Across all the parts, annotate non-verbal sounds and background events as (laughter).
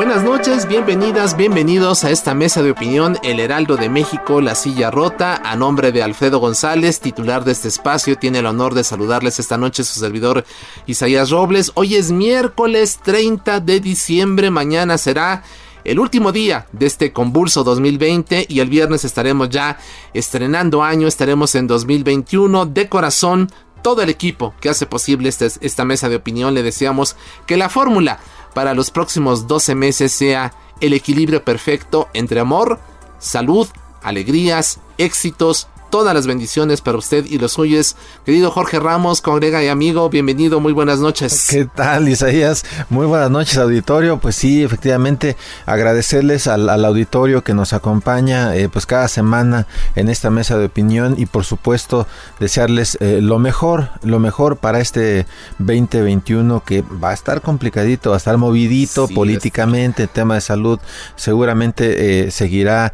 Buenas noches, bienvenidas, bienvenidos a esta mesa de opinión El Heraldo de México, La Silla Rota. A nombre de Alfredo González, titular de este espacio, tiene el honor de saludarles esta noche su servidor Isaías Robles. Hoy es miércoles 30 de diciembre, mañana será el último día de este convulso 2020 y el viernes estaremos ya estrenando año, estaremos en 2021 de corazón. Todo el equipo que hace posible este, esta mesa de opinión le deseamos que la fórmula para los próximos 12 meses sea el equilibrio perfecto entre amor, salud, alegrías, éxitos, todas las bendiciones para usted y los suyos. Querido Jorge Ramos, congrega y amigo, bienvenido, muy buenas noches. ¿Qué tal, Isaías? Muy buenas noches, auditorio. Pues sí, efectivamente, agradecerles al, auditorio que nos acompaña eh, pues cada semana en esta mesa de opinión y por supuesto desearles eh, lo mejor, lo mejor para este 2021 que va a estar complicadito, va a estar movidito políticamente, el tema de salud seguramente eh, seguirá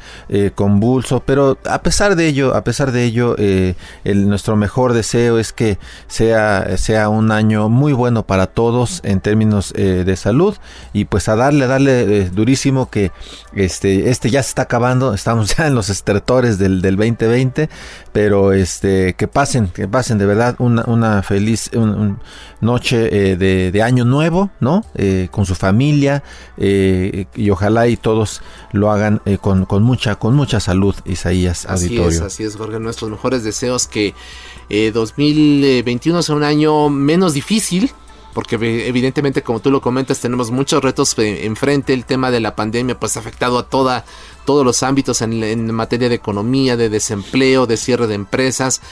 convulso, pero a pesar de ello, a pesar de ello, eh, el, nuestro mejor deseo es que sea, sea un año muy bueno para todos en términos eh, de salud y pues a darle, a darle eh, durísimo que este, este ya se está acabando, estamos (laughs) ya en los estertores del, del 2020, pero este, que pasen, que pasen de verdad una, una feliz noche de, año nuevo, ¿no? con su familia y ojalá y todos lo hagan con, con, mucha, con mucha salud, Isaías así Auditorio. Es, así es, Jorge nuestros mejores deseos que 2021 eh, sea un año menos difícil. Porque evidentemente, como tú lo comentas, tenemos muchos retos enfrente. El tema de la pandemia pues ha afectado a toda, todos los ámbitos en, materia de economía, de desempleo, de cierre de empresas.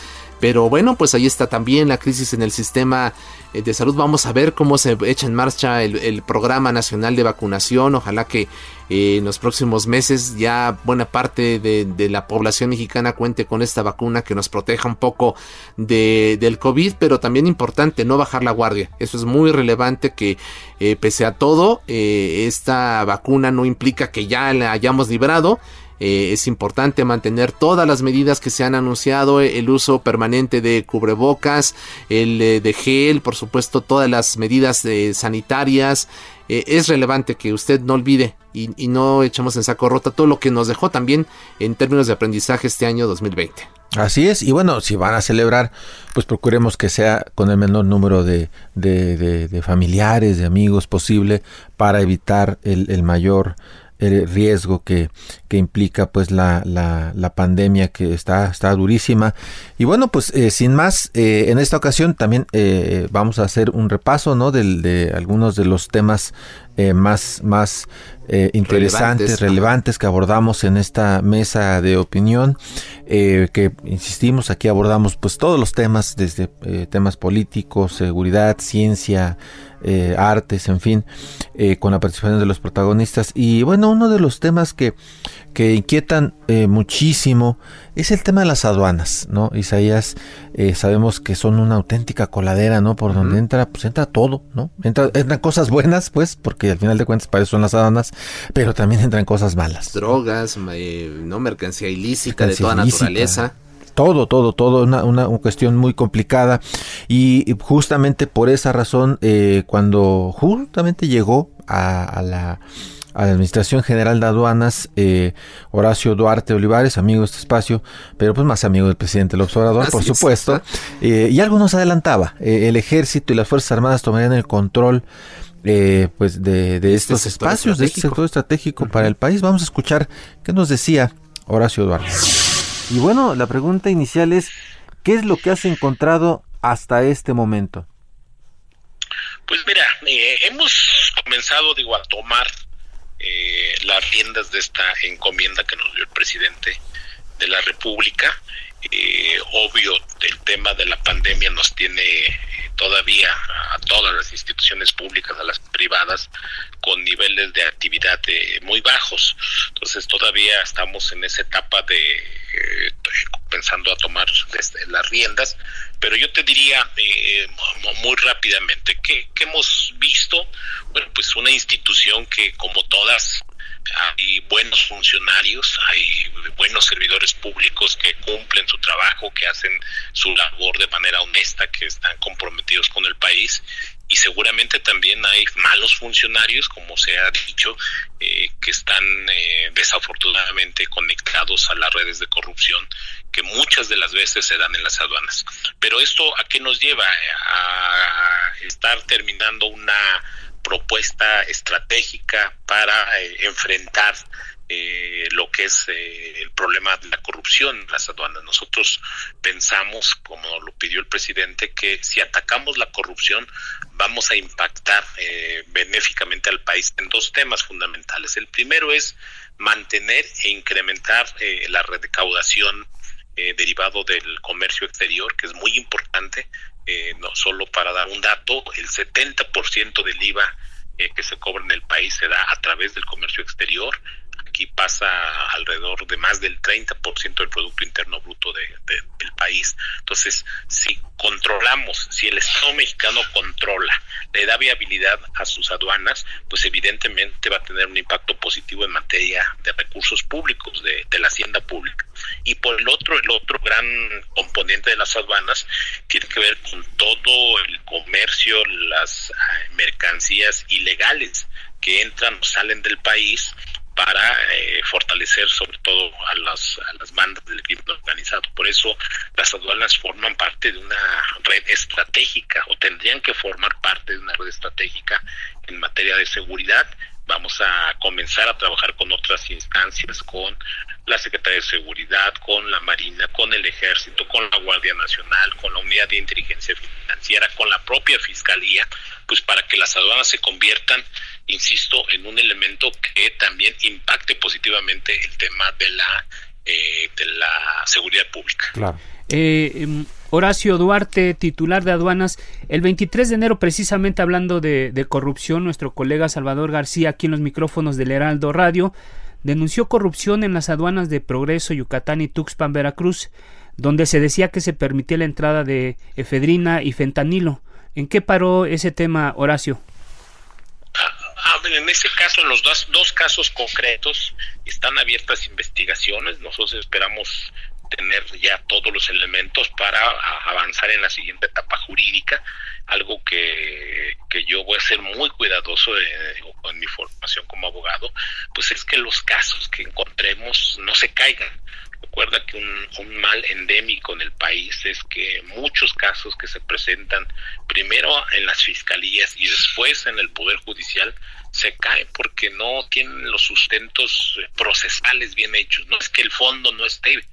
Pero bueno, pues ahí está también la crisis en el sistema eh, de salud. Vamos a ver cómo se echa en marcha el, programa nacional de vacunación. Ojalá que eh, en los próximos meses ya buena parte de, la población mexicana cuente con esta vacuna que nos proteja un poco de, del COVID, pero también importante no bajar la guardia. Eso es muy relevante que eh, pese a todo, esta vacuna no implica que ya la hayamos librado. Eh, es importante mantener todas las medidas que se han anunciado, eh, el uso permanente de cubrebocas, el eh, de gel, por supuesto, todas las medidas sanitarias. es relevante que usted no olvide y, no echemos en saco rota todo lo que nos dejó también en términos de aprendizaje este año 2020. Así es, y bueno, si van a celebrar, pues procuremos que sea con el menor número de, de, familiares, de amigos posible, para evitar el, el mayor el riesgo que, que implica pues la, la, la, pandemia que está, está durísima. Y bueno, pues eh, sin más, eh, en esta ocasión también eh, vamos a hacer un repaso ¿no? de, de algunos de los temas más, más interesantes, relevantes, que abordamos en esta mesa de opinión, que insistimos, aquí abordamos pues todos los temas, desde temas políticos, seguridad, ciencia, eh, artes, en fin, eh, con la participación de los protagonistas. Y bueno, uno de los temas que, que inquietan eh, muchísimo es el tema de las aduanas, ¿no? Isaías, sabemos que son una auténtica coladera, ¿no? Por donde entra, pues entra todo, ¿no? Entra, entran cosas buenas, pues, porque al final de cuentas para eso son las aduanas, pero también entran cosas malas. Drogas, no mercancía ilícita de toda naturaleza todo, todo, todo, una, una, cuestión muy complicada. Y justamente por esa razón, eh, cuando justamente llegó a, la Administración General de Aduanas, eh, Horacio Duarte Olivares, amigo de este espacio, pero pues más amigo del presidente López Obrador, por supuesto. Eh, y algo nos adelantaba, el ejército y las Fuerzas Armadas tomarían el control eh, pues de, de este estos espacios, de este sector estratégico para el país. Vamos a escuchar qué nos decía Horacio Duarte. Y bueno, la pregunta inicial es, ¿qué es lo que has encontrado hasta este momento? Pues mira, eh, hemos comenzado, digo, a tomar eh, las riendas de esta encomienda que nos dio el presidente de la República. Eh, obvio, el tema de la pandemia nos tiene todavía a todas las instituciones públicas, a las privadas, con niveles de actividad muy bajos. Entonces todavía estamos en esa etapa de eh, pensando a tomar las riendas, pero yo te diría eh, muy rápidamente que, hemos visto, bueno, pues una institución que como todas hay buenos funcionarios, hay buenos servidores públicos que cumplen su trabajo, que hacen su labor de manera honesta, que están comprometidos con el país y seguramente también hay malos funcionarios, como se ha dicho, eh, que están eh, desafortunadamente conectados a las redes de corrupción que muchas de las veces se dan en las aduanas. Pero esto a qué nos lleva? A estar terminando una propuesta estratégica para eh, enfrentar eh, lo que es eh, el problema de la corrupción en las aduanas. Nosotros pensamos, como lo pidió el presidente, que si atacamos la corrupción vamos a impactar benéficamente al país en dos temas fundamentales. El primero es mantener e incrementar la recaudación derivado del comercio exterior, que es muy importante, no solo para dar un dato, el 70% del IVA que se cobra en el país se da a través del comercio exterior aquí pasa alrededor de más del 30% del Producto Interno Bruto de, del país. Entonces, si controlamos, si el Estado mexicano controla, le da viabilidad a sus aduanas, pues evidentemente va a tener un impacto positivo en materia de recursos públicos, de, de la hacienda pública. Y por el otro, el otro gran componente de las aduanas tiene que ver con todo el comercio, las eh, mercancías ilegales que entran o salen del país para eh, fortalecer sobre todo a las, a las bandas del crimen organizado. Por eso las aduanas forman parte de una red estratégica o tendrían que formar parte de una red estratégica en materia de seguridad. Vamos a comenzar a trabajar con otras instancias, con la Secretaría de Seguridad, con la Marina, con el Ejército, con la Guardia Nacional, con la Unidad de Inteligencia Financiera, con la propia Fiscalía, pues para que las aduanas se conviertan insisto, en un elemento que también impacte positivamente el tema de la, eh, de la seguridad pública. Claro. Eh, em, Horacio Duarte, titular de aduanas, el 23 de enero, precisamente hablando de, de, corrupción, nuestro colega Salvador García, aquí en los micrófonos del Heraldo Radio, denunció corrupción en las aduanas de Progreso, Yucatán y Tuxpan, Veracruz, donde se decía que se permitía la entrada de efedrina y fentanilo. ¿En qué paró ese tema, Horacio? En ese caso, en los dos, dos casos concretos, están abiertas investigaciones. Nosotros esperamos tener ya todos los elementos para avanzar en la siguiente etapa jurídica, algo que, que yo voy a ser muy cuidadoso en mi formación como abogado, pues es que los casos que encontremos no se caigan. Recuerda que un, un, mal endémico en el país es que muchos casos que se presentan primero en las fiscalías y después en el Poder Judicial se caen porque no tienen los sustentos procesales bien hechos. No es que el fondo no esté,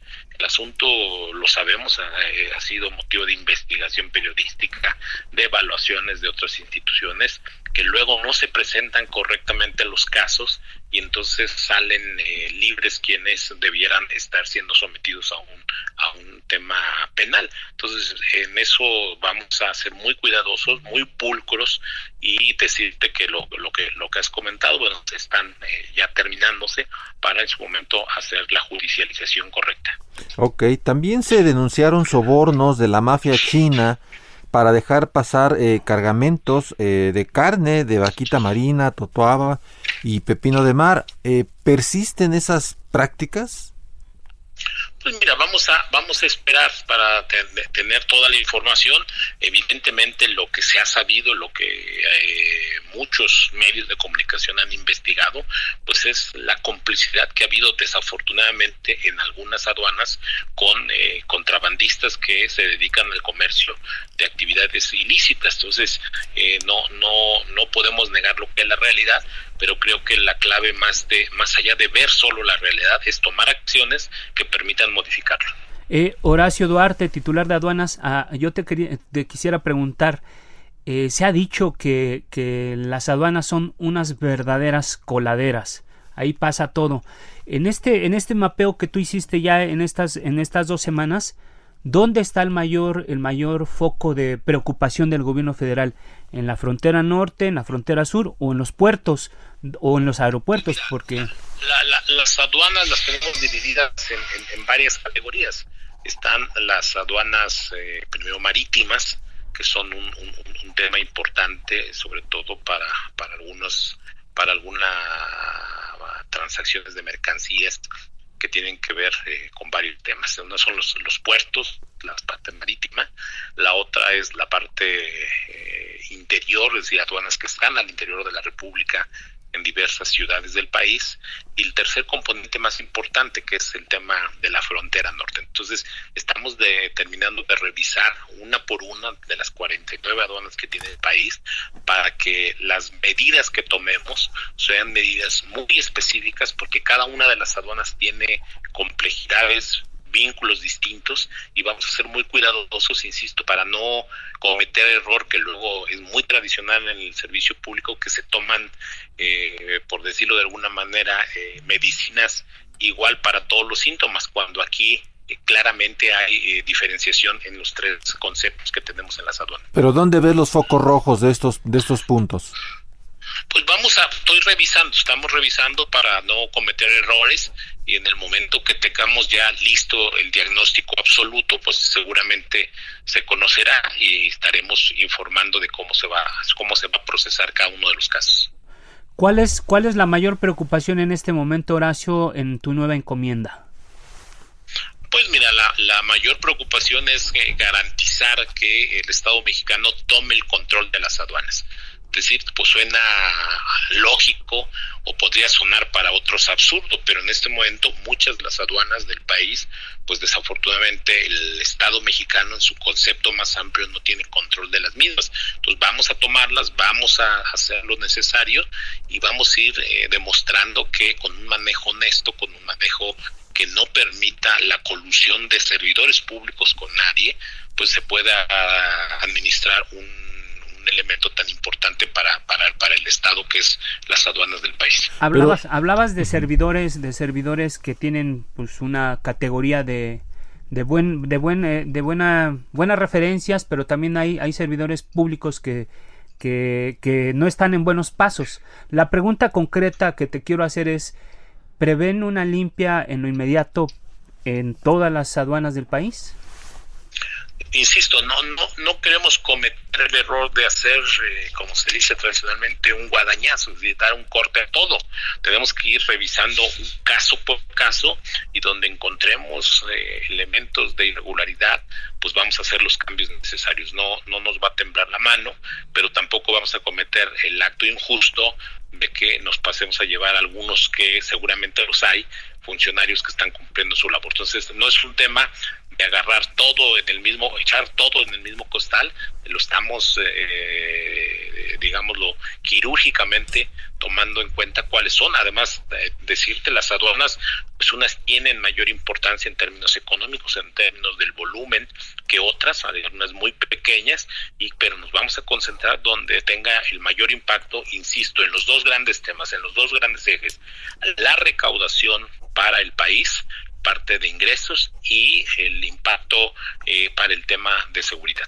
el asunto, lo sabemos, ha, sido motivo de investigación periodística, de evaluaciones de otras instituciones, que luego no se presentan correctamente los casos y entonces salen eh, libres quienes debieran estar siendo sometidos a un, a un tema penal. Entonces, en eso vamos a ser muy cuidadosos, muy pulcros y decirte que lo, lo que lo que has comentado, bueno, están eh, ya terminándose para en su momento hacer la judicialización correcta. Ok, también se denunciaron sobornos de la mafia china para dejar pasar eh, cargamentos eh, de carne de vaquita marina, totoaba y pepino de mar. Eh, ¿Persisten esas prácticas? Pues mira, vamos a vamos a esperar para tener toda la información. Evidentemente, lo que se ha sabido, lo que eh, muchos medios de comunicación han investigado, pues es la complicidad que ha habido desafortunadamente en algunas aduanas con eh, contrabandistas que se dedican al comercio de actividades ilícitas. Entonces, eh, no no no podemos negar lo que es la realidad, pero creo que la clave más de más allá de ver solo la realidad es tomar acciones que permitan modificarlo. Eh, Horacio Duarte, titular de aduanas, ah, yo te, quería, te quisiera preguntar, eh, se ha dicho que, que las aduanas son unas verdaderas coladeras, ahí pasa todo. En este, en este mapeo que tú hiciste ya en estas, en estas dos semanas, ¿Dónde está el mayor, el mayor foco de preocupación del gobierno federal? ¿En la frontera norte, en la frontera sur o en los puertos o en los aeropuertos? Porque las aduanas las tenemos divididas en, varias categorías. Están las aduanas eh, primero marítimas, que son un, tema importante, sobre todo para, para algunos para algunas transacciones de mercancías que tienen que ver eh, con varios temas. Uno son los, los puertos, la parte marítima, la otra es la parte eh, interior, es decir, aduanas que están al interior de la República en diversas ciudades del país y el tercer componente más importante que es el tema de la frontera norte. Entonces estamos terminando de revisar una por una de las 49 aduanas que tiene el país para que las medidas que tomemos sean medidas muy específicas porque cada una de las aduanas tiene complejidades vínculos distintos y vamos a ser muy cuidadosos, insisto, para no cometer error que luego es muy tradicional en el servicio público que se toman, eh, por decirlo de alguna manera, eh, medicinas igual para todos los síntomas, cuando aquí eh, claramente hay diferenciación en los tres conceptos que tenemos en las aduanas. Pero ¿dónde ves los focos rojos de estos de estos puntos? Pues vamos a, estoy revisando, estamos revisando para no cometer errores y en el momento que tengamos ya listo el diagnóstico absoluto, pues seguramente se conocerá y estaremos informando de cómo se va, cómo se va a procesar cada uno de los casos. ¿Cuál es, cuál es la mayor preocupación en este momento, Horacio, en tu nueva encomienda? Pues mira, la, la mayor preocupación es eh, garantizar que el Estado mexicano tome el control de las aduanas decir, pues suena lógico o podría sonar para otros absurdo, pero en este momento muchas de las aduanas del país, pues desafortunadamente el Estado mexicano en su concepto más amplio no tiene control de las mismas. Entonces vamos a tomarlas, vamos a hacer lo necesario y vamos a ir eh, demostrando que con un manejo honesto, con un manejo que no permita la colusión de servidores públicos con nadie, pues se pueda administrar un un elemento tan importante para, para, el Estado que es las aduanas del país. Hablabas, hablabas de servidores, de servidores que tienen pues una categoría de, de buen, de buen, eh, de buena, buenas referencias, pero también hay, hay servidores públicos que, que, que no están en buenos pasos. La pregunta concreta que te quiero hacer es, ¿prevén una limpia en lo inmediato en todas las aduanas del país? Insisto, no, no, no queremos cometer el error de hacer, eh, como se dice tradicionalmente, un guadañazo, de dar un corte a todo. Tenemos que ir revisando un caso por caso y donde encontremos eh, elementos de irregularidad, pues vamos a hacer los cambios necesarios. No, no nos va a temblar la mano, pero tampoco vamos a cometer el acto injusto de que nos pasemos a llevar algunos que seguramente los hay, funcionarios que están cumpliendo su labor. Entonces, no es un tema agarrar todo en el mismo, echar todo en el mismo costal, lo estamos, eh, digámoslo, quirúrgicamente tomando en cuenta cuáles son. Además, decirte, las aduanas, pues unas tienen mayor importancia en términos económicos, en términos del volumen que otras, algunas muy pequeñas, y pero nos vamos a concentrar donde tenga el mayor impacto, insisto, en los dos grandes temas, en los dos grandes ejes, la recaudación para el país, parte de ingresos y el impacto eh, para el tema de seguridad.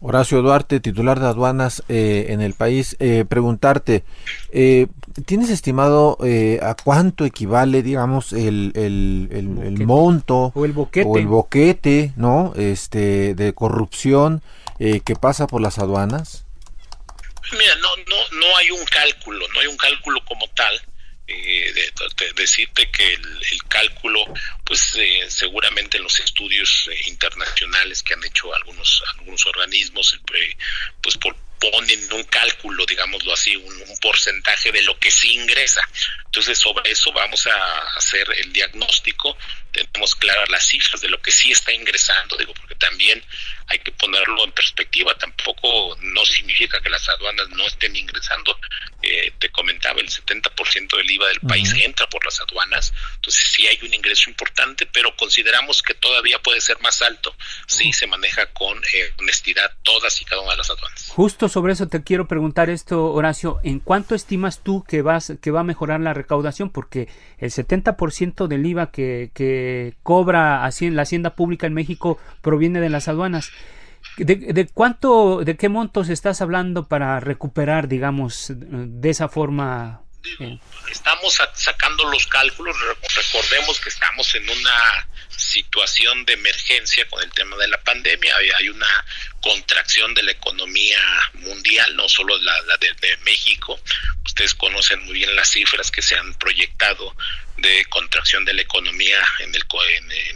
Horacio Duarte, titular de aduanas eh, en el país, eh, preguntarte, ¿tienes estimado a cuánto equivale, digamos, el, el, monto o el boquete, o el boquete ¿no? este, de corrupción que pasa por las aduanas? Mira, no, no, no hay un cálculo, no hay un cálculo como tal eh, de, decirte que el, cálculo, pues eh, seguramente en los estudios eh, internacionales que han hecho algunos algunos organismos, pues por ponen un cálculo, digámoslo así, un, porcentaje de lo que sí ingresa. Entonces, sobre eso vamos a hacer el diagnóstico, tenemos claras las cifras de lo que sí está ingresando, digo, porque también hay que ponerlo en perspectiva, tampoco no significa que las aduanas no estén ingresando, eh, te comentaba, el 70% del IVA del país entra por las aduanas, entonces sí hay un ingreso importante, pero consideramos que todavía puede ser más alto si se maneja con eh, honestidad todas y cada una de las aduanas. Justo sobre eso te quiero preguntar esto, Horacio, ¿en cuánto estimas tú que, vas, que va a mejorar la recaudación? Porque el 70% del IVA que, que cobra la hacienda pública en México proviene de las aduanas. ¿De, cuánto, de qué montos estás hablando para recuperar, digamos, de esa forma? Estamos sacando los cálculos, recordemos que estamos en una situación de emergencia con el tema de la pandemia, hay, una contracción de la economía mundial, no solo la, de México, ustedes conocen muy bien las cifras que se han proyectado de contracción de la economía en el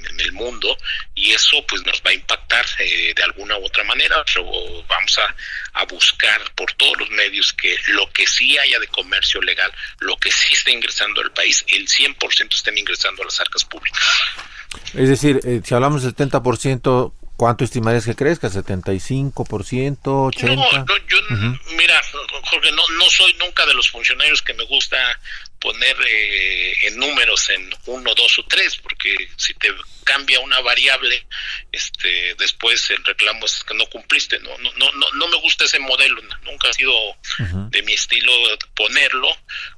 en, el mundo y eso pues nos va a impactar eh, de alguna u otra manera pero vamos a, a, buscar por todos los medios que lo que sí haya de comercio legal lo que sí está ingresando al país el 100% estén ingresando a las arcas públicas es decir eh, si hablamos del 70% ¿Cuánto estimarías que crezca? ¿75%? ¿80%? No, no yo, mira, Jorge, no, no soy nunca de los funcionarios que me gusta poner eh, en números en uno, dos o tres, porque si te cambia una variable, este, después el reclamo es que no cumpliste, no, no, no, no me gusta ese modelo, nunca ha sido de mi estilo ponerlo,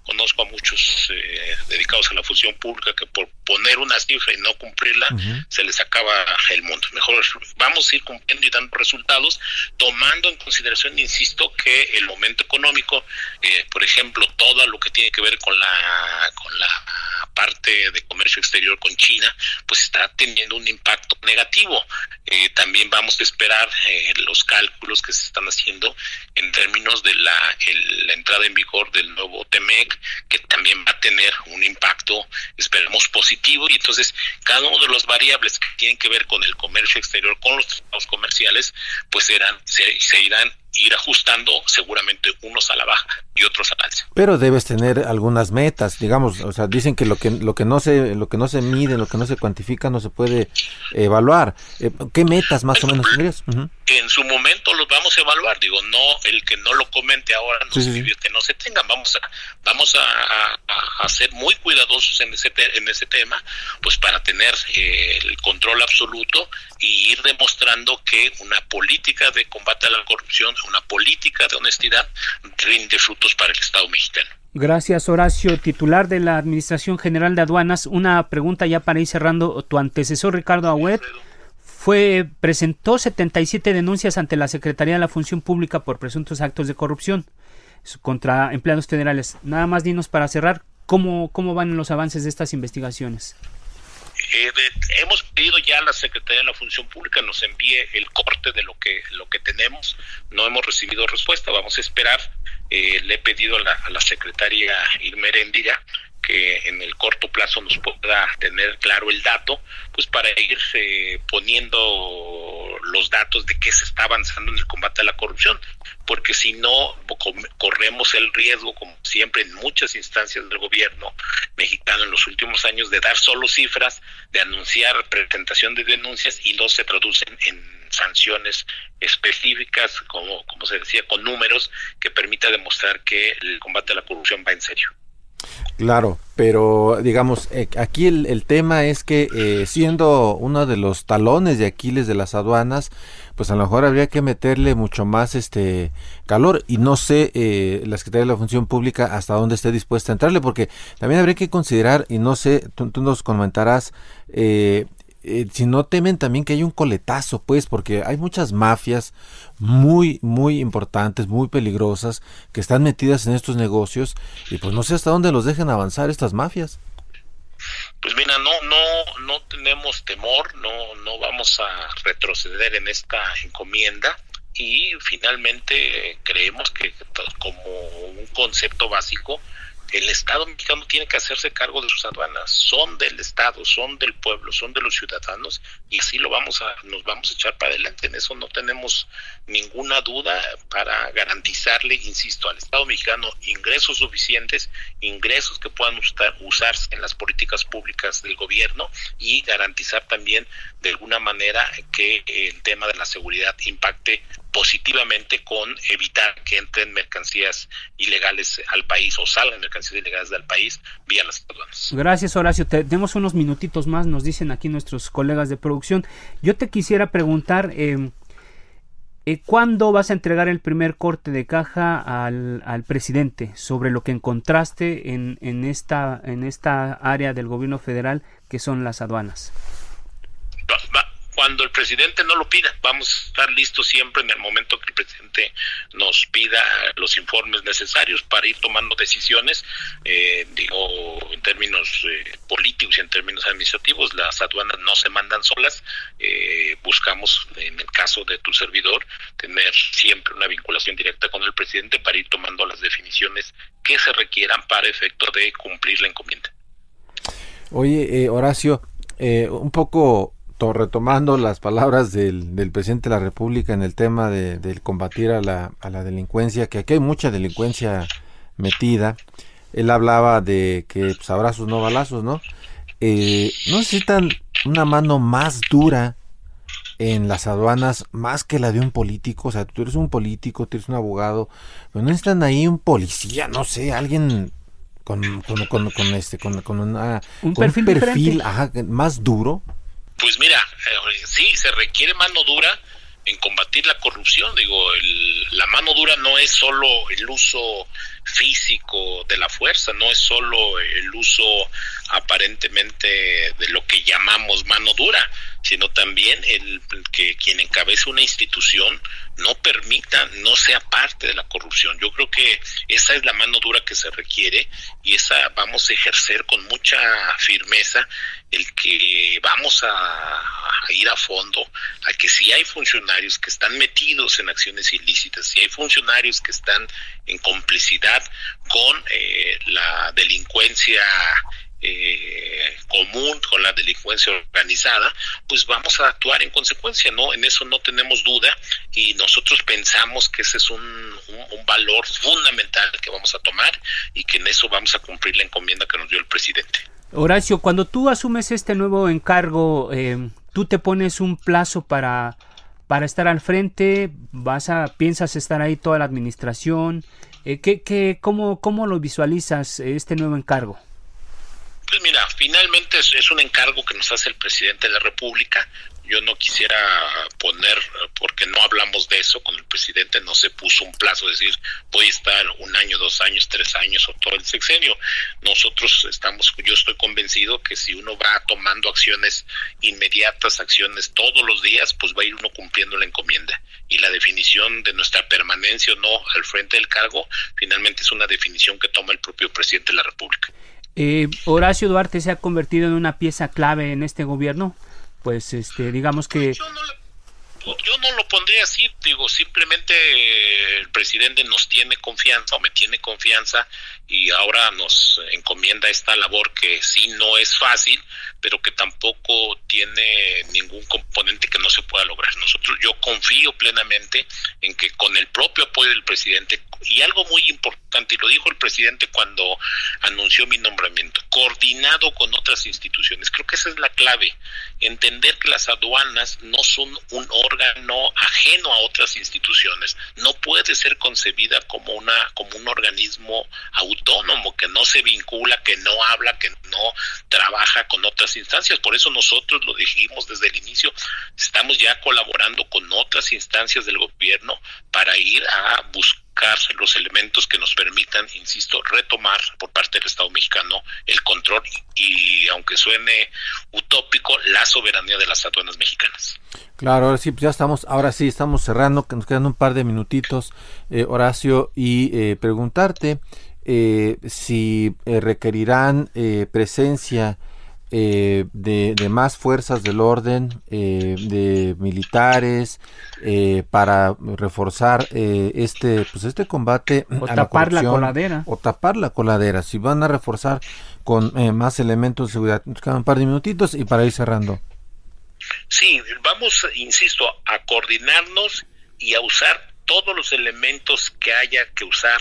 conozco a muchos eh, dedicados a la función pública que por poner una cifra y no cumplirla se les acaba el mundo, mejor vamos a ir cumpliendo y dando resultados, tomando en consideración, insisto, que el momento económico, eh, por ejemplo, todo lo que tiene que ver con la, con la parte de comercio exterior con China, pues está teniendo un impacto negativo. Eh, también vamos a esperar eh, los cálculos que se están haciendo en términos de la, la entrada en vigor del nuevo TEMEC, que también va a tener un impacto, esperemos, positivo. Y entonces, cada una de las variables que tienen que ver con el comercio exterior, con los tratados comerciales, pues serán, se, irán ir ajustando seguramente unos a la baja y otros al alza. Pero debes tener algunas metas, digamos, o sea, dicen que lo que lo que no se lo que no se mide, lo que no se cuantifica no se puede evaluar. Eh, ¿Qué metas más o menos tendrías? En su momento los vamos a evaluar, digo, no el que no lo comente ahora no significa que no se tengan, vamos a vamos a, a, ser muy cuidadosos en ese en ese tema, pues para tener eh, el control absoluto y ir demostrando que una política de combate a la corrupción una política de honestidad rinde frutos para el Estado mexicano. Gracias, Horacio, titular de la Administración General de Aduanas. Una pregunta ya para ir cerrando. Tu antecesor, Ricardo Agüet, fue, presentó 77 denuncias ante la Secretaría de la Función Pública por presuntos actos de corrupción contra empleados federales. Nada más dinos para cerrar, ¿cómo, cómo van los avances de estas investigaciones? Eh, hemos pedido ya a la Secretaría de la Función Pública nos envíe el corte de lo que lo que tenemos. No hemos recibido respuesta. Vamos a esperar. Eh, le he pedido a la, a la secretaria que en el corto plazo nos pueda tener claro el dato, pues para ir eh, poniendo los datos de qué se está avanzando en el combate a la corrupción, porque si no corremos el riesgo, como siempre en muchas instancias del gobierno mexicano en los últimos años, de dar solo cifras, de anunciar presentación de denuncias y no se traducen en sanciones específicas, como, como se decía, con números que permita demostrar que el combate a la corrupción va en serio. Claro, pero digamos, eh, aquí el, tema es que eh, siendo uno de los talones de Aquiles de las aduanas, pues a lo mejor habría que meterle mucho más este calor. Y no sé eh, la Secretaría de la Función Pública hasta dónde esté dispuesta a entrarle, porque también habría que considerar, y no sé, tú, tú nos comentarás, eh, si no temen también que hay un coletazo, pues, porque hay muchas mafias muy, muy importantes, muy peligrosas, que están metidas en estos negocios y pues no sé hasta dónde los dejen avanzar estas mafias. Pues mira, no, no, no tenemos temor, no, no vamos a retroceder en esta encomienda y finalmente creemos que como un concepto básico el Estado mexicano tiene que hacerse cargo de sus aduanas, son del Estado, son del pueblo, son de los ciudadanos y así lo vamos a, nos vamos a echar para adelante. En eso no tenemos ninguna duda para garantizarle, insisto, al Estado mexicano ingresos suficientes, ingresos que puedan usarse en las políticas públicas del gobierno y garantizar también de alguna manera que el tema de la seguridad impacte positivamente con evitar que entren mercancías ilegales al país o salgan mercancías ilegales del país vía las aduanas. Gracias Horacio, tenemos unos minutitos más, nos dicen aquí nuestros colegas de producción. Yo te quisiera preguntar, eh, eh, ¿cuándo vas a entregar el primer corte de caja al, al presidente sobre lo que encontraste en, en, esta, en esta área del gobierno federal que son las aduanas? Cuando el presidente no lo pida. Vamos a estar listos siempre en el momento que el presidente nos pida los informes necesarios para ir tomando decisiones, eh, digo, en términos eh, políticos y en términos administrativos, las aduanas no se mandan solas. Eh, buscamos, en el caso de tu servidor, tener siempre una vinculación directa con el presidente para ir tomando las definiciones que se requieran para efecto de cumplir la encomienda. Oye, Horacio, un poco retomando las palabras del, del, presidente de la República en el tema de, del combatir a la, a la, delincuencia, que aquí hay mucha delincuencia metida. Él hablaba de que pues, abrazos no balazos, ¿no? Eh, no necesitan una mano más dura en las aduanas más que la de un político. O sea, tú eres un político, tú eres un abogado, pero no necesitan ahí un policía, no sé, alguien con, con, con, con este, con, con una, un perfil, un perfil ajá, más duro pues mira, eh, sí, se requiere mano dura en combatir la corrupción. Digo, la mano dura no es solo el uso físico de la fuerza, no es solo el uso aparentemente de lo que llamamos mano dura, sino también el que quien encabece una institución no permita, no sea parte de la corrupción. Yo creo que esa es la mano dura que se requiere y esa vamos a ejercer con mucha firmeza el que vamos a, ir a fondo a que si hay funcionarios que están metidos en acciones ilícitas, si hay funcionarios que están en complicidad con eh, la delincuencia eh, común con la delincuencia organizada, pues vamos a actuar en consecuencia, ¿no? En eso no tenemos duda y nosotros pensamos que ese es un, un, valor fundamental que vamos a tomar y que en eso vamos a cumplir la encomienda que nos dio el presidente. Horacio, cuando tú asumes este nuevo encargo, eh, tú te pones un plazo para, para estar al frente, vas a, piensas estar ahí toda la administración, eh, ¿qué, qué, cómo, ¿cómo lo visualizas este nuevo encargo? Pues mira, finalmente es, un encargo que nos hace el presidente de la República yo no quisiera poner, porque no hablamos de eso, con el presidente no se puso un plazo, de decir, voy a estar un año, dos años, tres años o todo el sexenio. Nosotros estamos, yo estoy convencido que si uno va tomando acciones inmediatas, acciones todos los días, pues va a ir uno cumpliendo la encomienda. Y la definición de nuestra permanencia o no al frente del cargo, finalmente es una definición que toma el propio presidente de la República. Eh, Horacio Duarte se ha convertido en una pieza clave en este gobierno pues este digamos que yo no, yo no lo pondría así digo simplemente el presidente nos tiene confianza o me tiene confianza y ahora nos encomienda esta labor que sí no es fácil pero que tampoco tiene ningún componente que no se pueda lograr nosotros yo confío plenamente en que con el propio apoyo del presidente y algo muy importante, y lo dijo el presidente cuando anunció mi nombramiento, coordinado con otras instituciones. Creo que esa es la clave, entender que las aduanas no son un órgano ajeno a otras instituciones, no puede ser concebida como una como un organismo autónomo que no se vincula, que no habla, que no trabaja con otras instancias. Por eso nosotros lo dijimos desde el inicio, estamos ya colaborando con otras instancias del gobierno para ir a buscar los elementos que nos permitan, insisto, retomar por parte del Estado mexicano el control y, aunque suene utópico, la soberanía de las aduanas mexicanas. Claro, ahora sí, pues ya estamos, ahora sí, estamos cerrando, que nos quedan un par de minutitos, eh, Horacio, y eh, preguntarte eh, si requerirán presencia eh, de, más fuerzas del orden, eh, de militares, eh, para reforzar este, pues este combate (clears throat) o tapar la, coladera o tapar la coladera. Si van a reforzar con más elementos de seguridad, nos quedan un par de minutitos y para ir cerrando. Sí, vamos, insisto, a coordinarnos y a usar todos los elementos que haya que usar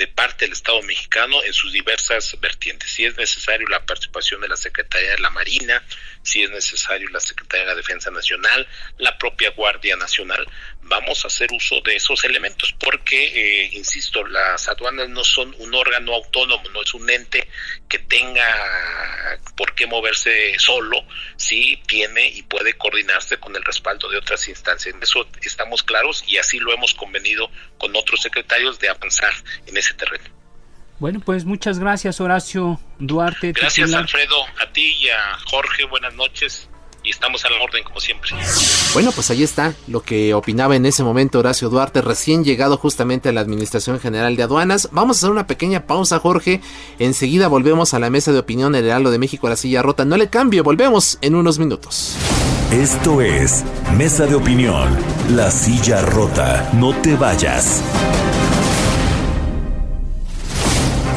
de parte del Estado mexicano en sus diversas vertientes. Si es necesario la participación de la Secretaría de la Marina, si es necesario la Secretaría de la Defensa Nacional, la propia Guardia Nacional, vamos a hacer uso de esos elementos porque, eh, insisto, las aduanas no son un órgano autónomo, no es un ente que tenga por qué moverse solo, sí tiene y puede coordinarse con el respaldo de otras instancias. En eso estamos claros y así lo hemos convenido con otros secretarios de avanzar en ese terreno. Bueno, pues muchas gracias Horacio Duarte. Gracias Alfredo, a ti y a Jorge, buenas noches y estamos a la orden como siempre. Bueno, pues ahí está lo que opinaba en ese momento Horacio Duarte, recién llegado justamente a la Administración General de Aduanas. Vamos a hacer una pequeña pausa, Jorge. Enseguida volvemos a la mesa de opinión en el Heraldo de México, la silla rota. No le cambie, volvemos en unos minutos. Esto es Mesa de Opinión, la silla rota. No te vayas.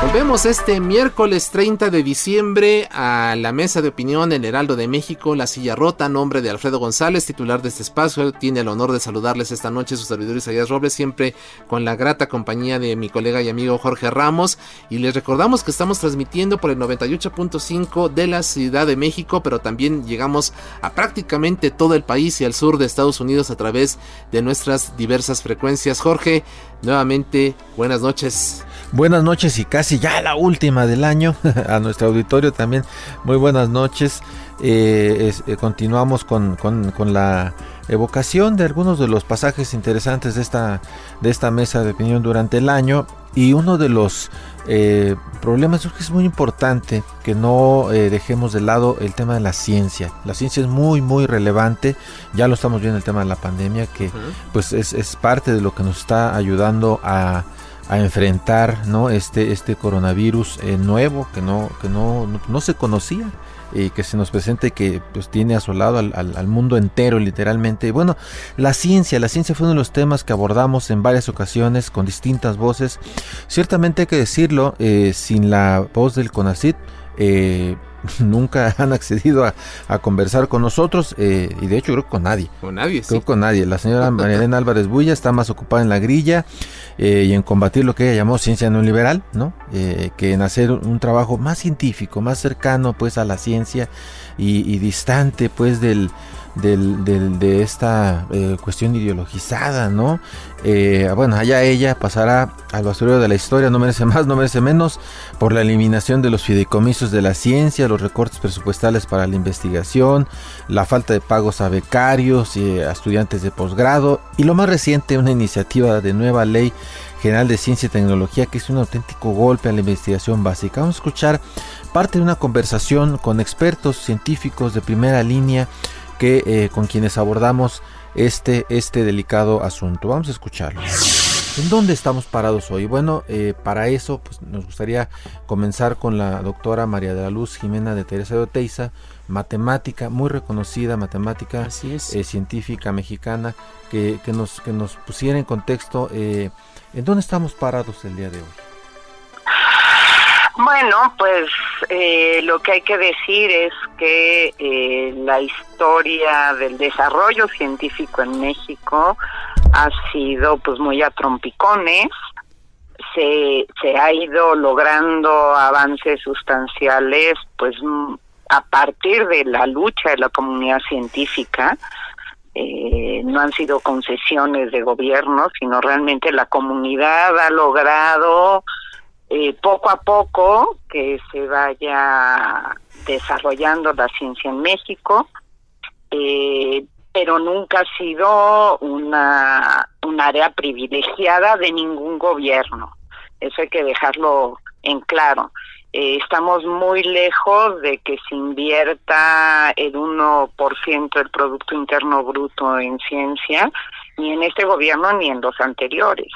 Volvemos este miércoles 30 de diciembre a la mesa de opinión El Heraldo de México, La Silla Rota, nombre de Alfredo González, titular de este espacio. Tiene el honor de saludarles esta noche su servidor Isaías Robles, siempre con la grata compañía de mi colega y amigo Jorge Ramos. Y les recordamos que estamos transmitiendo por el 98.5 de la Ciudad de México, pero también llegamos a prácticamente todo el país y al sur de Estados Unidos a través de nuestras diversas frecuencias. Jorge, nuevamente, buenas noches. Buenas noches y casi ya la última del año. (laughs) A nuestro auditorio también muy buenas noches. Eh, eh, continuamos con, la evocación de algunos de los pasajes interesantes de esta, de esta mesa de opinión durante el año. Y uno de los eh, problemas es que es muy importante que no dejemos de lado el tema de la ciencia. La ciencia es muy, muy relevante. Ya lo estamos viendo el tema de la pandemia, que pues es, es parte de lo que nos está ayudando a a enfrentar ¿no? este, este coronavirus eh, nuevo que, no, que no, no, se conocía y que se nos presente que pues tiene asolado al, al, mundo entero literalmente. Bueno, la ciencia, la ciencia fue uno de los temas que abordamos en varias ocasiones con distintas voces. Ciertamente hay que decirlo, eh, sin la voz del CONACIT, eh, (laughs) nunca han accedido a, conversar con nosotros eh, y de hecho creo que con nadie. Con nadie, creo con nadie. La señora (laughs) María Álvarez Bulla está más ocupada en la grilla eh, y en combatir lo que ella llamó ciencia no liberal, ¿no? Eh, que en hacer un trabajo más científico, más cercano pues a la ciencia y distante pues del del, de esta eh, cuestión ideologizada, ¿no? Eh, bueno, allá ella pasará al basurero de la historia, no merece más, no merece menos, por la eliminación de los fideicomisos de la ciencia, los recortes presupuestales para la investigación, la falta de pagos a becarios y a estudiantes de posgrado, y lo más reciente, una iniciativa de nueva ley general de ciencia y tecnología que es un auténtico golpe a la investigación básica. Vamos a escuchar parte de una conversación con expertos científicos de primera línea que eh, con quienes abordamos este, este delicado asunto. Vamos a escucharlo. ¿En dónde estamos parados hoy? Bueno, eh, para eso pues, nos gustaría comenzar con la doctora María de la Luz Jimena de Teresa de Oteiza, matemática, muy reconocida matemática eh, científica mexicana, que, nos, que nos pusiera en contexto en dónde estamos parados el día de hoy. Bueno, pues eh, lo que hay que decir es que eh, la historia del desarrollo científico en México ha sido pues muy a trompicones. Se, se ha ido logrando avances sustanciales pues a partir de la lucha de la comunidad científica. Eh, no han sido concesiones de gobierno, sino realmente la comunidad ha logrado eh, poco a poco que se vaya desarrollando la ciencia en México, eh, pero nunca ha sido una, un área privilegiada de ningún gobierno. Eso hay que dejarlo en claro. eh, estamos muy lejos de que se invierta el 1% del Producto Interno Bruto en ciencia, ni en este gobierno ni en los anteriores.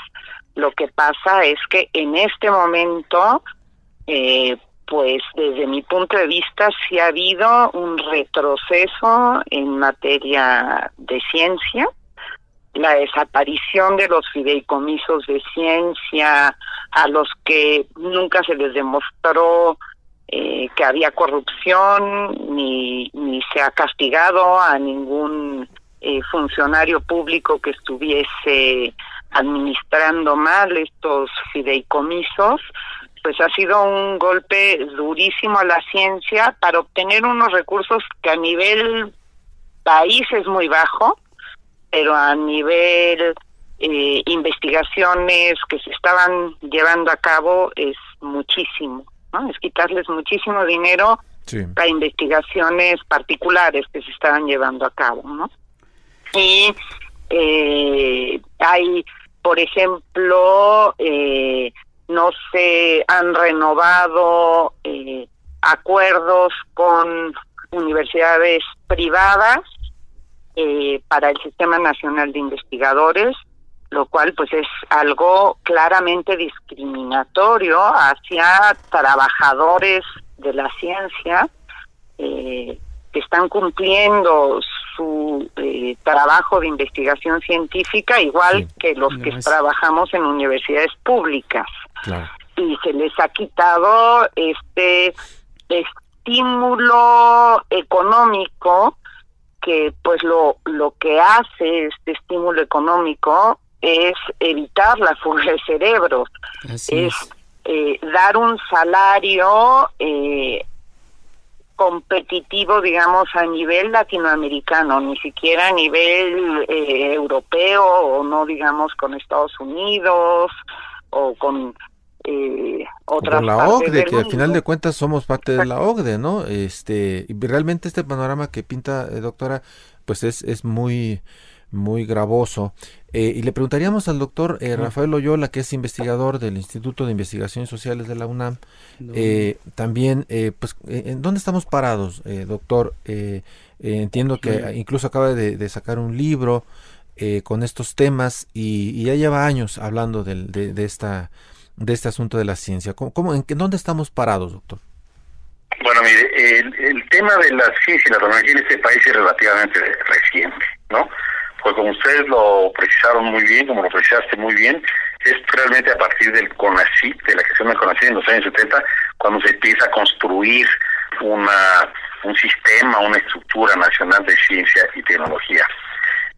Lo que pasa es que en este momento, eh, pues desde mi punto de vista, sí ha habido un retroceso en materia de ciencia. La desaparición de los fideicomisos de ciencia, a los que nunca se les demostró eh, que había corrupción, ni, ni se ha castigado a ningún eh, funcionario público que estuviese administrando mal estos fideicomisos, pues ha sido un golpe durísimo a la ciencia para obtener unos recursos que a nivel país es muy bajo, pero a nivel eh, investigaciones que se estaban llevando a cabo es muchísimo, ¿no? Es quitarles muchísimo dinero a investigaciones particulares que se estaban llevando a cabo, ¿no? Y eh, hay, por ejemplo, eh, no se han renovado eh, acuerdos con universidades privadas eh, para el Sistema Nacional de Investigadores, lo cual pues es algo claramente discriminatorio hacia trabajadores de la ciencia eh, que están cumpliendo su eh, trabajo de investigación científica igual que los que trabajamos en universidades públicas. Y se les ha quitado este estímulo económico que pues lo, lo que hace este estímulo económico es evitar la fuga de cerebros, es, eh, dar un salario eh, competitivo, digamos, a nivel latinoamericano, ni siquiera a nivel eh, europeo o no, digamos, con Estados Unidos o con eh, otras la OCDE, que al final de cuentas somos parte de la OCDE, ¿no? Este, y realmente este panorama que pinta, eh, doctora, pues es, es muy, muy gravoso. Eh, y le preguntaríamos al doctor eh, Rafael Oyola, que es investigador del Instituto de Investigaciones Sociales de la UNAM, también, pues, ¿en dónde estamos parados, doctor? entiendo que incluso acaba de, sacar un libro con estos temas y, ya lleva años hablando de, de esta de este asunto de la ciencia? ¿Cómo, en, ¿Dónde estamos parados, doctor? Bueno, mire, el, tema de la ciencia y la tecnología en este país es relativamente reciente, ¿no? Pues como ustedes lo precisaron muy bien, como lo precisaste muy bien, es realmente a partir del CONACYT, de la creación del CONACYT en los años 70, cuando se empieza a construir una un sistema, una estructura nacional de ciencia y tecnología.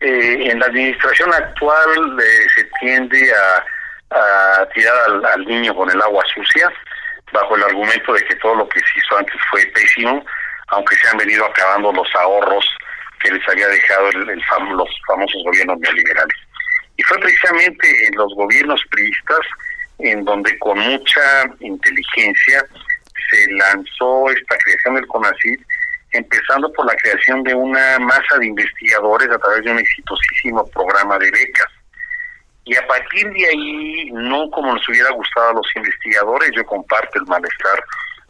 Eh, en la administración actual eh, se tiende a tirar al, niño con el agua sucia, bajo el argumento de que todo lo que se hizo antes fue pésimo, aunque se han venido acabando los ahorros que les había dejado el, los famosos gobiernos neoliberales. Y fue precisamente en los gobiernos priistas en donde con mucha inteligencia se lanzó esta creación del CONACYT, empezando por la creación de una masa de investigadores a través de un exitosísimo programa de becas y a partir de ahí, no como nos hubiera gustado a los investigadores, yo comparto el malestar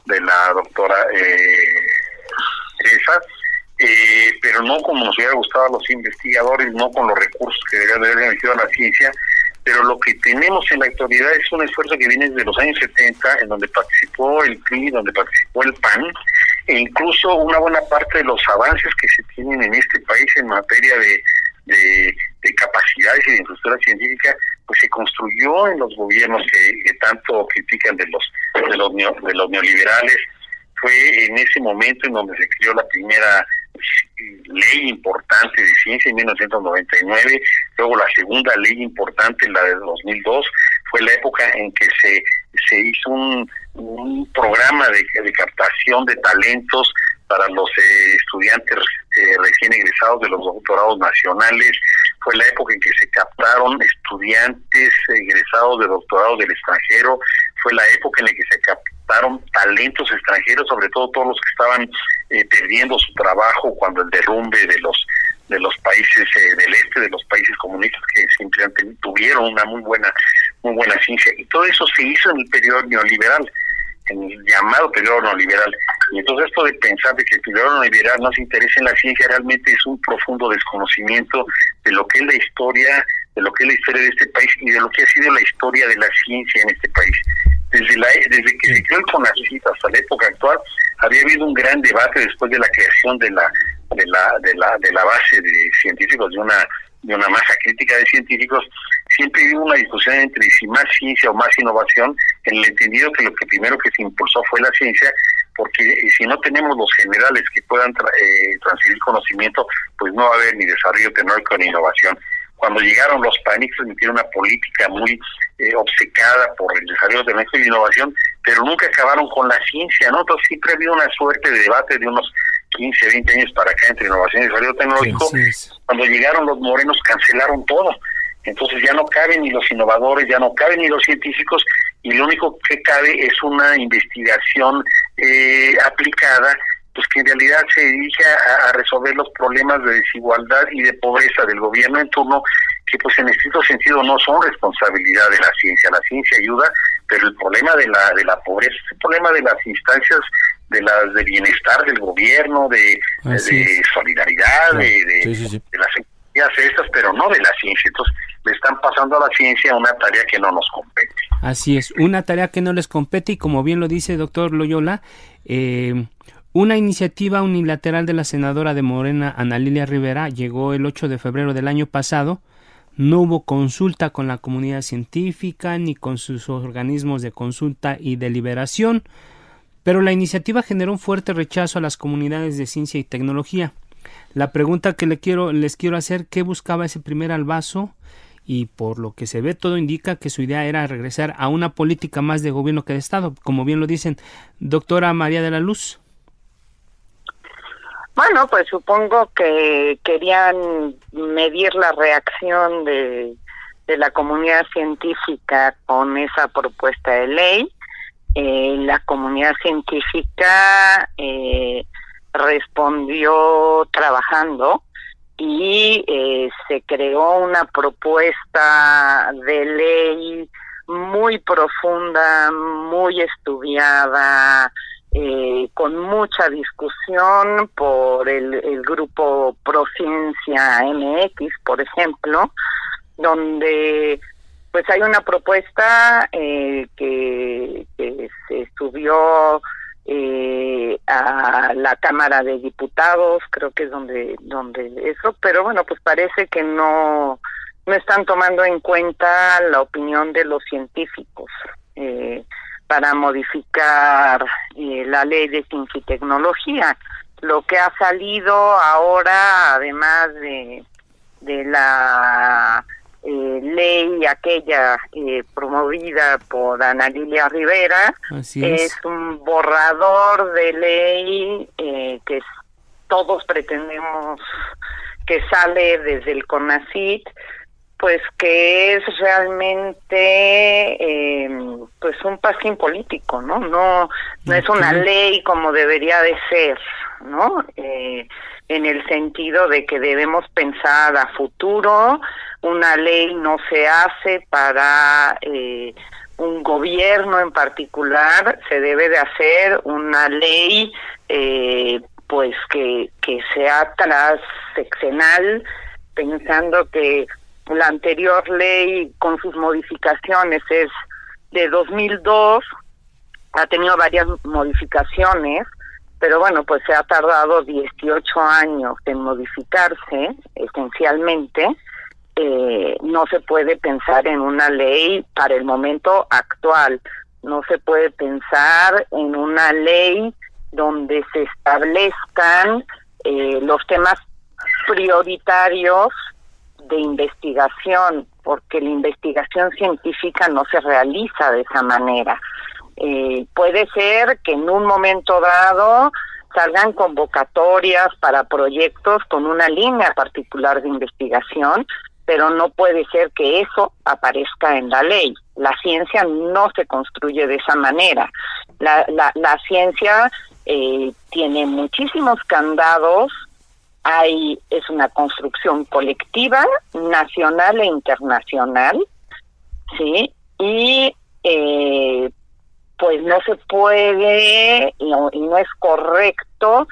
de la doctora eh, Teresa, eh, pero no como nos hubiera gustado a los investigadores, no con los recursos que deberían haber a la ciencia, pero lo que tenemos en la actualidad es un esfuerzo que viene desde los años 70, en donde participó el PRI, donde participó el PAN, e incluso una buena parte de los avances que se tienen en este país en materia de de, capacidades y de infraestructura científica, pues se construyó en los gobiernos que, tanto critican de los, de los, de los neoliberales. Fue en ese momento en donde se creó la primera ley importante de ciencia en 1999, luego la segunda ley importante, la de 2002, fue la época en que se, se hizo un, un programa de, de captación de talentos para los eh, estudiantes eh, recién egresados de los doctorados nacionales. Fue la época en que se captaron estudiantes egresados de doctorados del extranjero. Fue la época en la que se captaron talentos extranjeros, sobre todo todos los que estaban eh, perdiendo su trabajo cuando el derrumbe de los de los países del este, de los países comunistas que simplemente tuvieron una muy buena muy buena ciencia y todo eso se hizo en el periodo neoliberal en el llamado periodo neoliberal. Y entonces esto de pensar de que el periodo neoliberal no se interesa en la ciencia realmente es un profundo desconocimiento de lo que es la historia, de lo que es la historia de este país y de lo que ha sido la historia de la ciencia en este país. Desde, la, desde que se creó el CONACYT hasta la época actual, había habido un gran debate después de la creación de la de la de la de la base de científicos de una de una masa crítica de científicos siempre hubo una discusión entre si más ciencia o más innovación en el entendido que lo que primero que se impulsó fue la ciencia porque si no tenemos los generales que puedan eh, transferir conocimiento pues no va a haber ni desarrollo tecnológico ni innovación cuando llegaron los panistas metieron una política muy eh, obcecada por el desarrollo tecnológico y innovación pero nunca acabaron con la ciencia, ¿no? Entonces siempre ha habido una suerte de debate de unos 15, 20 años para acá entre innovación y desarrollo tecnológico. Cuando llegaron los morenos cancelaron todo. Entonces ya no caben ni los innovadores, ya no caben ni los científicos y lo único que cabe es una investigación eh, aplicada pues que en realidad se dirige a, resolver los problemas de desigualdad y de pobreza del gobierno en turno, que pues en estricto sentido no son responsabilidad de la ciencia. La ciencia ayuda, pero el problema de la de la pobreza es el problema de las instancias de las de bienestar del gobierno, de, solidaridad, de, de, las estas, pero no de la ciencia. Entonces, le están pasando a la ciencia una tarea que no nos compete. Así es, una tarea que no les compete y como bien lo dice el doctor Loyola, eh, una iniciativa unilateral de la senadora de Morena, Ana Lilia Rivera, llegó el 8 de febrero del año pasado. No hubo consulta con la comunidad científica ni con sus organismos de consulta y deliberación, pero la iniciativa generó un fuerte rechazo a las comunidades de ciencia y tecnología. La pregunta que le quiero, les quiero hacer, ¿qué buscaba ese primer albazo? Y por lo que se ve, todo indica que su idea era regresar a una política más de gobierno que de Estado, como bien lo dicen. Doctora María de la Luz. Bueno, pues supongo que querían medir la reacción de, la comunidad científica con esa propuesta de ley. Eh, la comunidad científica eh, respondió trabajando y eh, se creó una propuesta de ley muy profunda, muy estudiada, eh, con mucha discusión por el, el grupo Prociencia MX, por ejemplo, donde pues hay una propuesta eh, que, se subió eh, a la Cámara de Diputados, creo que es donde donde eso, pero bueno, pues parece que no no están tomando en cuenta la opinión de los científicos. Eh, para modificar eh, la ley de ciencia y tecnología. Lo que ha salido ahora, además de, de la eh, ley aquella eh, promovida por Ana Lilia Rivera, es. un borrador de ley que todos pretendemos que sale desde el CONACIT pues que es realmente eh, pues un pasín político no no no es una ley como debería de ser no eh, en el sentido de que debemos pensar a futuro una ley no se hace para eh, un gobierno en particular se debe de hacer una ley eh, pues que que sea transeccional pensando que la anterior ley con sus modificaciones es de 2002, ha tenido varias modificaciones, pero bueno, pues se ha tardado 18 años en modificarse esencialmente. Eh, no se puede pensar en una ley para el momento actual, no se puede pensar en una ley donde se establezcan eh, los temas prioritarios de investigación, porque la investigación científica no se realiza de esa manera. Eh, puede ser que en un momento dado salgan convocatorias para proyectos con una línea particular de investigación, pero no puede ser que eso aparezca en la ley. La ciencia no se construye de esa manera. La, la, la ciencia eh, tiene muchísimos candados hay es una construcción colectiva nacional e internacional sí y eh, pues no se puede y no, y no es correcto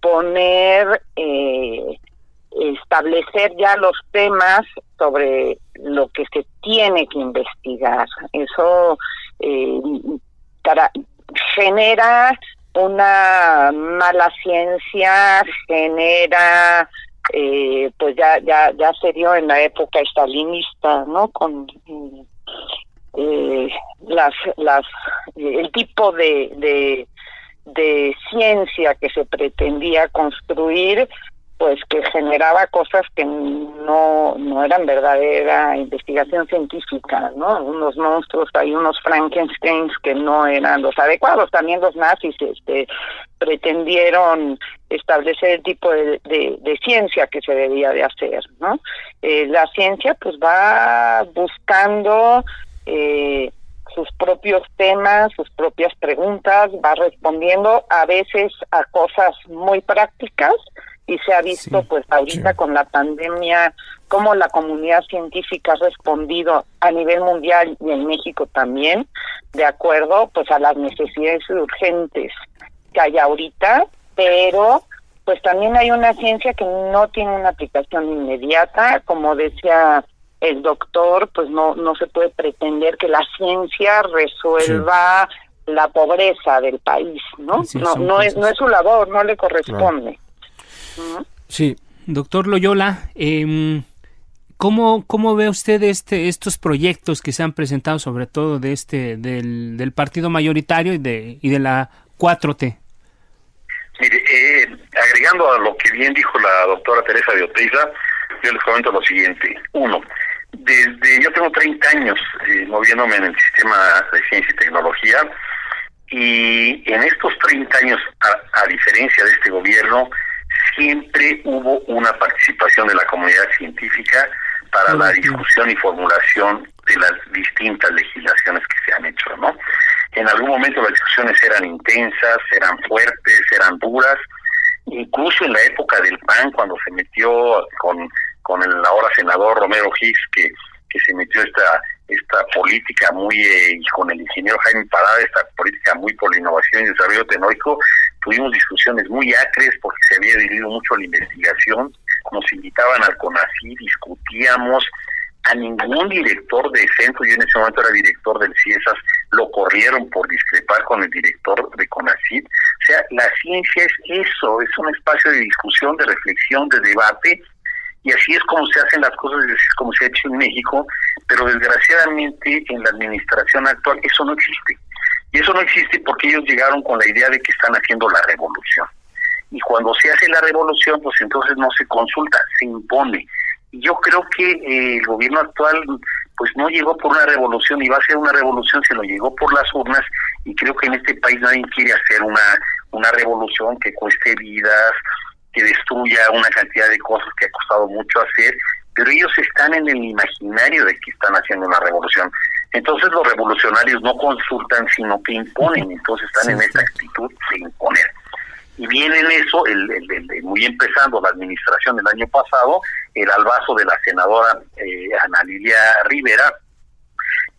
poner eh, establecer ya los temas sobre lo que se tiene que investigar. Eso eh, genera una mala ciencia, genera, eh, pues ya, ya, ya se dio en la época estalinista, ¿no? Con eh, las, las, el tipo de, de, de ciencia que se pretendía construir pues que generaba cosas que no, no eran verdadera investigación científica, ¿no? Unos monstruos, hay unos Frankensteins que no eran los adecuados. También los nazis este, pretendieron establecer el tipo de, de, ciencia que se debía de hacer, ¿no? Eh, la ciencia pues va buscando eh, sus propios temas, sus propias preguntas, va respondiendo a veces a cosas muy prácticas, y se ha visto pues ahorita con la pandemia cómo la comunidad científica ha respondido a nivel mundial y en México también de acuerdo pues a las necesidades urgentes que hay ahorita pero pues también hay una ciencia que no tiene una aplicación inmediata. Como decía el doctor pues no no se puede pretender que la ciencia resuelva la pobreza del país no no no es no es su labor no le corresponde Sí. Doctor Loyola, eh, ¿cómo, ¿cómo ve usted este, estos proyectos que se han presentado, sobre todo de este, del, del partido mayoritario y de, y de la 4T? Mire, eh, agregando a lo que bien dijo la doctora Teresa de Oteiza, yo les comento lo siguiente. Uno, desde yo tengo 30 años eh, moviéndome en el sistema de ciencia y tecnología y en estos 30 años, a, a diferencia de este gobierno, siempre hubo una participación de la comunidad científica para la discusión y formulación de las distintas legislaciones que se han hecho, ¿no? En algún momento las discusiones eran intensas, eran fuertes, eran duras, incluso en la época del PAN, cuando se metió con, con el ahora senador Romero Hicks, que, que se metió esta esta política muy, eh, con el ingeniero Jaime Parada, esta política muy por la innovación y desarrollo tecnológico, tuvimos discusiones muy acres porque se había dirigido mucho la investigación, nos invitaban al CONACYT, discutíamos, a ningún director de centro, yo en ese momento era director del CIESAS, lo corrieron por discrepar con el director de CONACYT. O sea, la ciencia es eso, es un espacio de discusión, de reflexión, de debate, y así es como se hacen las cosas, así es como se ha hecho en México, pero desgraciadamente en la administración actual eso no existe. Y eso no existe porque ellos llegaron con la idea de que están haciendo la revolución. Y cuando se hace la revolución, pues entonces no se consulta, se impone. Y yo creo que eh, el gobierno actual pues no llegó por una revolución y va a ser una revolución, se lo llegó por las urnas y creo que en este país nadie quiere hacer una, una revolución que cueste vidas, que destruya una cantidad de cosas que ha costado mucho hacer pero ellos están en el imaginario de que están haciendo una revolución. Entonces los revolucionarios no consultan, sino que imponen, entonces están en esta actitud de imponer. Y viene en eso, el, muy empezando la administración del año pasado, el albazo de la senadora eh, Ana Lilia Rivera,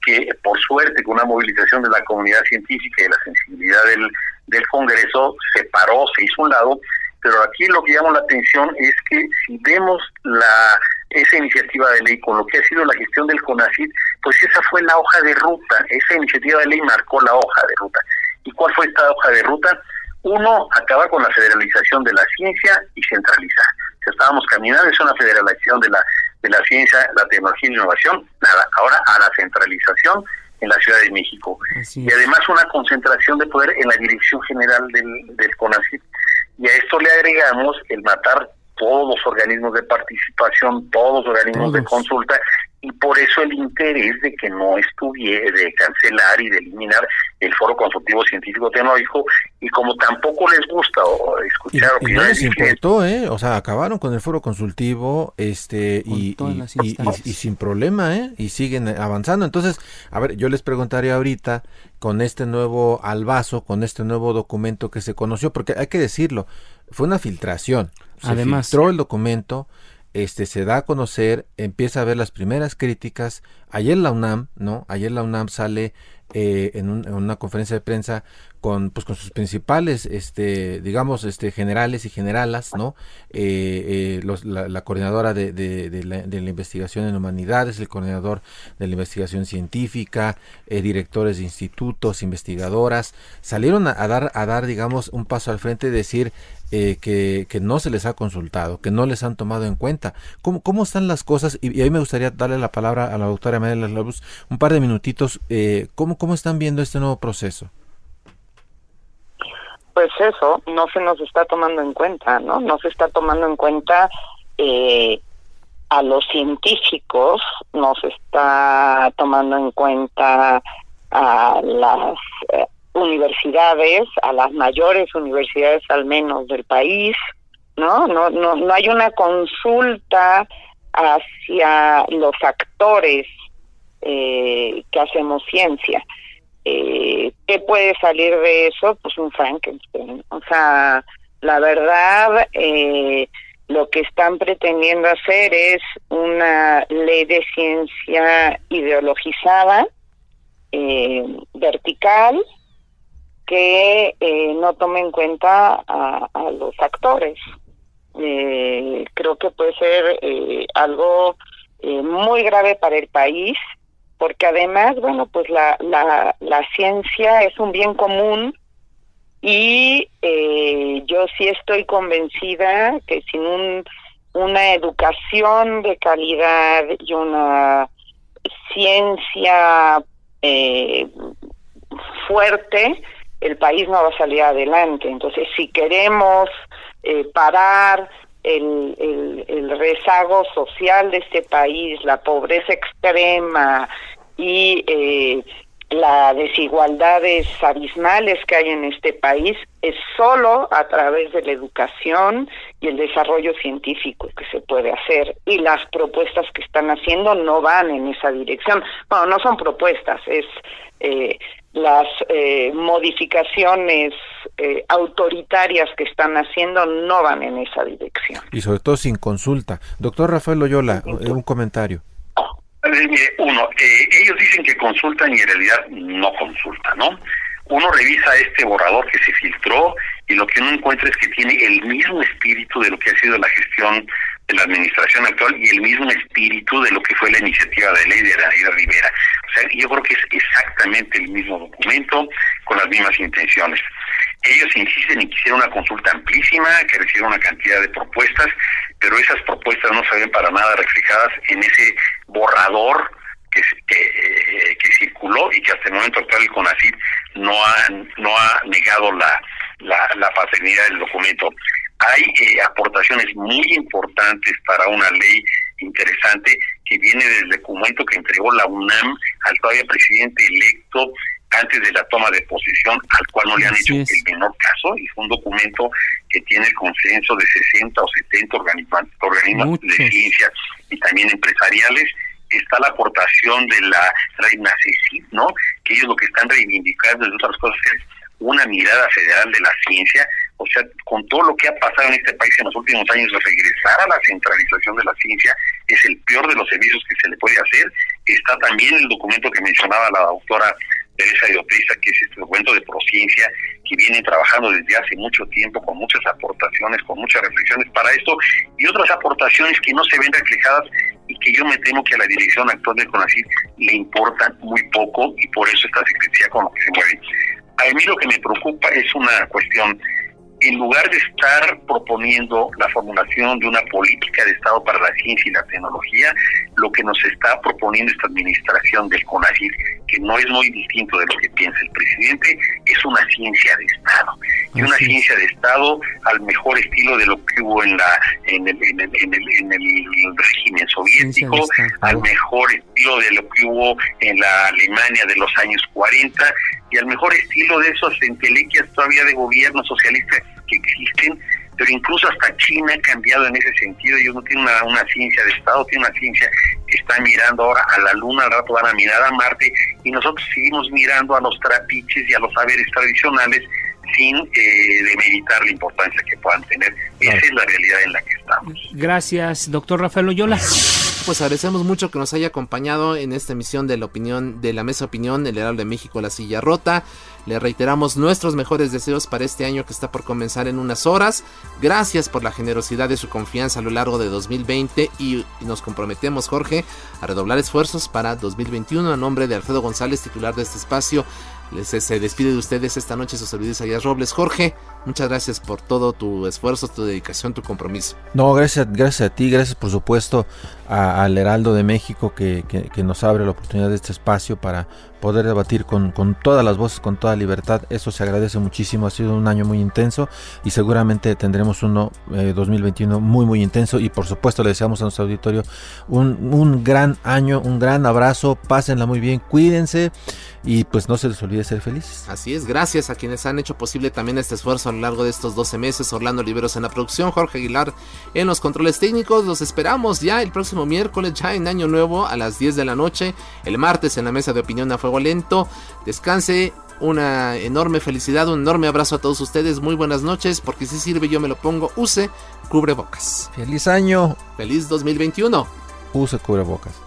que por suerte con una movilización de la comunidad científica y la sensibilidad del, del Congreso se paró, se hizo un lado, pero aquí lo que llama la atención es que si vemos la esa iniciativa de ley con lo que ha sido la gestión del CONACID, pues esa fue la hoja de ruta, esa iniciativa de ley marcó la hoja de ruta. ¿Y cuál fue esta hoja de ruta? Uno, acabar con la federalización de la ciencia y centralizar. Si estábamos caminando, es una federalización de la, de la ciencia, la tecnología y la innovación, nada, ahora a la centralización en la Ciudad de México. y además una concentración de poder en la dirección general del, del CONACYT. Y a esto le agregamos el matar todos los organismos de participación, todos los organismos de consulta, y por eso el interés de que no estuviera, de cancelar y de eliminar el foro consultivo científico tecnológico, y como tampoco les gusta escuchar y, no les importó, ¿eh? O sea, acabaron con el foro consultivo, este, y, y, sin problema, ¿eh? Y siguen avanzando. Entonces, a ver, yo les preguntaría ahorita, con este nuevo albazo, con este nuevo documento que se conoció, porque hay que decirlo, fue una filtración. Se Además, filtró el documento, este se da a conocer, empieza a ver las primeras críticas. Ayer la UNAM, ¿no? Ayer la UNAM sale eh, en, una conferencia de prensa con pues con sus principales este digamos este generales y generalas no eh, eh, la, coordinadora de, la, investigación en humanidades el coordinador de la investigación científica directores de institutos investigadoras salieron a, dar a dar digamos un paso al frente y decir que, que, no se les ha consultado, que no les han tomado en cuenta. ¿Cómo, cómo están las cosas? Y, ahí me gustaría darle la palabra a la doctora María Luz un par de minutitos. Eh, ¿cómo, ¿Cómo están viendo este nuevo proceso? Pues eso, no se nos está tomando en cuenta, ¿no? No se está tomando en cuenta eh, a los científicos, no se está tomando en cuenta a las eh, universidades, a las mayores universidades al menos del país, ¿no? No, no, no hay una consulta hacia los actores eh, que hacemos ciencia. Eh, ¿Qué puede salir de eso? Pues un Frankenstein. O sea, la verdad, eh, lo que están pretendiendo hacer es una ley de ciencia ideologizada, eh, vertical, que eh, no tome en cuenta a, los actores. Eh, creo que puede ser algo muy grave para el país porque además, bueno, pues la, la, la ciencia es un bien común y eh, yo sí estoy convencida que sin un, una educación de calidad y una ciencia eh, fuerte, el país no va a salir adelante. Entonces, si queremos eh, parar el, el, rezago social de este país, la pobreza extrema y eh, las desigualdades abismales que hay en este país, es solo a través de la educación y el desarrollo científico que se puede hacer. Y las propuestas que están haciendo no van en esa dirección. Bueno, no son propuestas, es eh, las eh, modificaciones eh, autoritarias que están haciendo no van en esa dirección. Y sobre todo sin consulta. Doctor Rafael Loyola, un comentario. Eh, uno, ellos dicen que consultan y en realidad no consultan, ¿no? Uno revisa este borrador que se filtró y lo que uno encuentra es que tiene el mismo espíritu de lo que ha sido la gestión de la administración actual y el mismo espíritu de lo que fue la iniciativa de ley de Daniela Rivera. O sea, yo creo que es exactamente el mismo documento con las mismas intenciones. Ellos insisten en que hiciera una consulta amplísima, que recibiera una cantidad de propuestas, pero esas propuestas no se ven para nada reflejadas en ese borrador que, que, que circuló y que hasta el momento actual el CONACYT no ha, no ha negado la, la, la paternidad del documento hay eh, aportaciones muy importantes para una ley interesante que viene del documento que entregó la UNAM al todavía presidente electo antes de la toma de posición, al cual no le han hecho el menor caso, y fue un documento que tiene el consenso de 60 o 70 organismos, de ciencia y también empresariales. Está la aportación de la reina Cecil, ¿no? Que ellos lo que están reivindicando, entre otras cosas, es una mirada federal de la ciencia, o sea, con todo lo que ha pasado en este país en los últimos años, regresar a la centralización de la ciencia es el peor de los servicios que se le puede hacer. Está también el documento que mencionaba la doctora Teresa Iopesa, que es este documento de prociencia, que viene trabajando desde hace mucho tiempo con muchas aportaciones, con muchas reflexiones para esto, y otras aportaciones que no se ven reflejadas y que yo me temo que a la dirección actual de CONACYT le importan muy poco y por eso esta secretaría con lo que se mueve. A mí lo que me preocupa es una cuestión en lugar de estar proponiendo la formulación de una política de Estado para la ciencia y la tecnología, lo que nos está proponiendo esta administración del CONACYT, que no es muy distinto de lo que piensa el presidente, es una ciencia de Estado. Y una ciencia de Estado al mejor estilo de lo que hubo en la en el, en el, en el, régimen soviético, al mejor estilo de lo que hubo en la Alemania de los años 40 y al mejor estilo de esos entelequias todavía de gobierno socialista que existen, pero incluso hasta China ha cambiado en ese sentido, ellos no tienen una, ciencia de Estado, tienen una ciencia que está mirando ahora a la Luna, al rato van a mirar a Marte, y nosotros seguimos mirando a los trapiches y a los saberes tradicionales sin eh, demeritar la importancia que puedan tener. Esa es la realidad en la que estamos. Gracias, doctor Rafael Oyola. pues agradecemos mucho que nos haya acompañado en esta emisión de la opinión de la Mesa Opinión, el Heraldo de México, La Silla Rota. Le reiteramos nuestros mejores deseos para este año que está por comenzar en unas horas. Gracias por la generosidad de su confianza a lo largo de 2020 y nos comprometemos, Jorge, a redoblar esfuerzos para 2021 a nombre de Alfredo González, titular de este espacio. Les, se despide de ustedes esta noche su servidor Isaías Robles. Jorge, muchas gracias por todo tu esfuerzo, tu dedicación, tu compromiso. No, gracias, gracias a ti, gracias por supuesto al Heraldo de México que, nos abre la oportunidad de este espacio para poder debatir con, todas las voces, con toda libertad. Eso se agradece muchísimo, ha sido un año muy intenso y seguramente tendremos uno 2021 eh, muy, muy intenso y por supuesto le deseamos a nuestro auditorio un, un gran año, un gran abrazo, pásenla muy bien, cuídense y pues no se les olvide ser felices. Así es, gracias a quienes han hecho posible también este esfuerzo lo largo de estos 12 meses. Orlando Liberos en la producción, Jorge Aguilar en los controles técnicos. Los esperamos ya el próximo miércoles, ya en Año Nuevo, a las 10 de la noche. El martes en la mesa de opinión a fuego lento. Descanse, una enorme felicidad, un enorme abrazo a todos ustedes. Muy buenas noches, porque si sirve yo me lo pongo. Use cubrebocas. Feliz año. Feliz 2021. Use cubrebocas.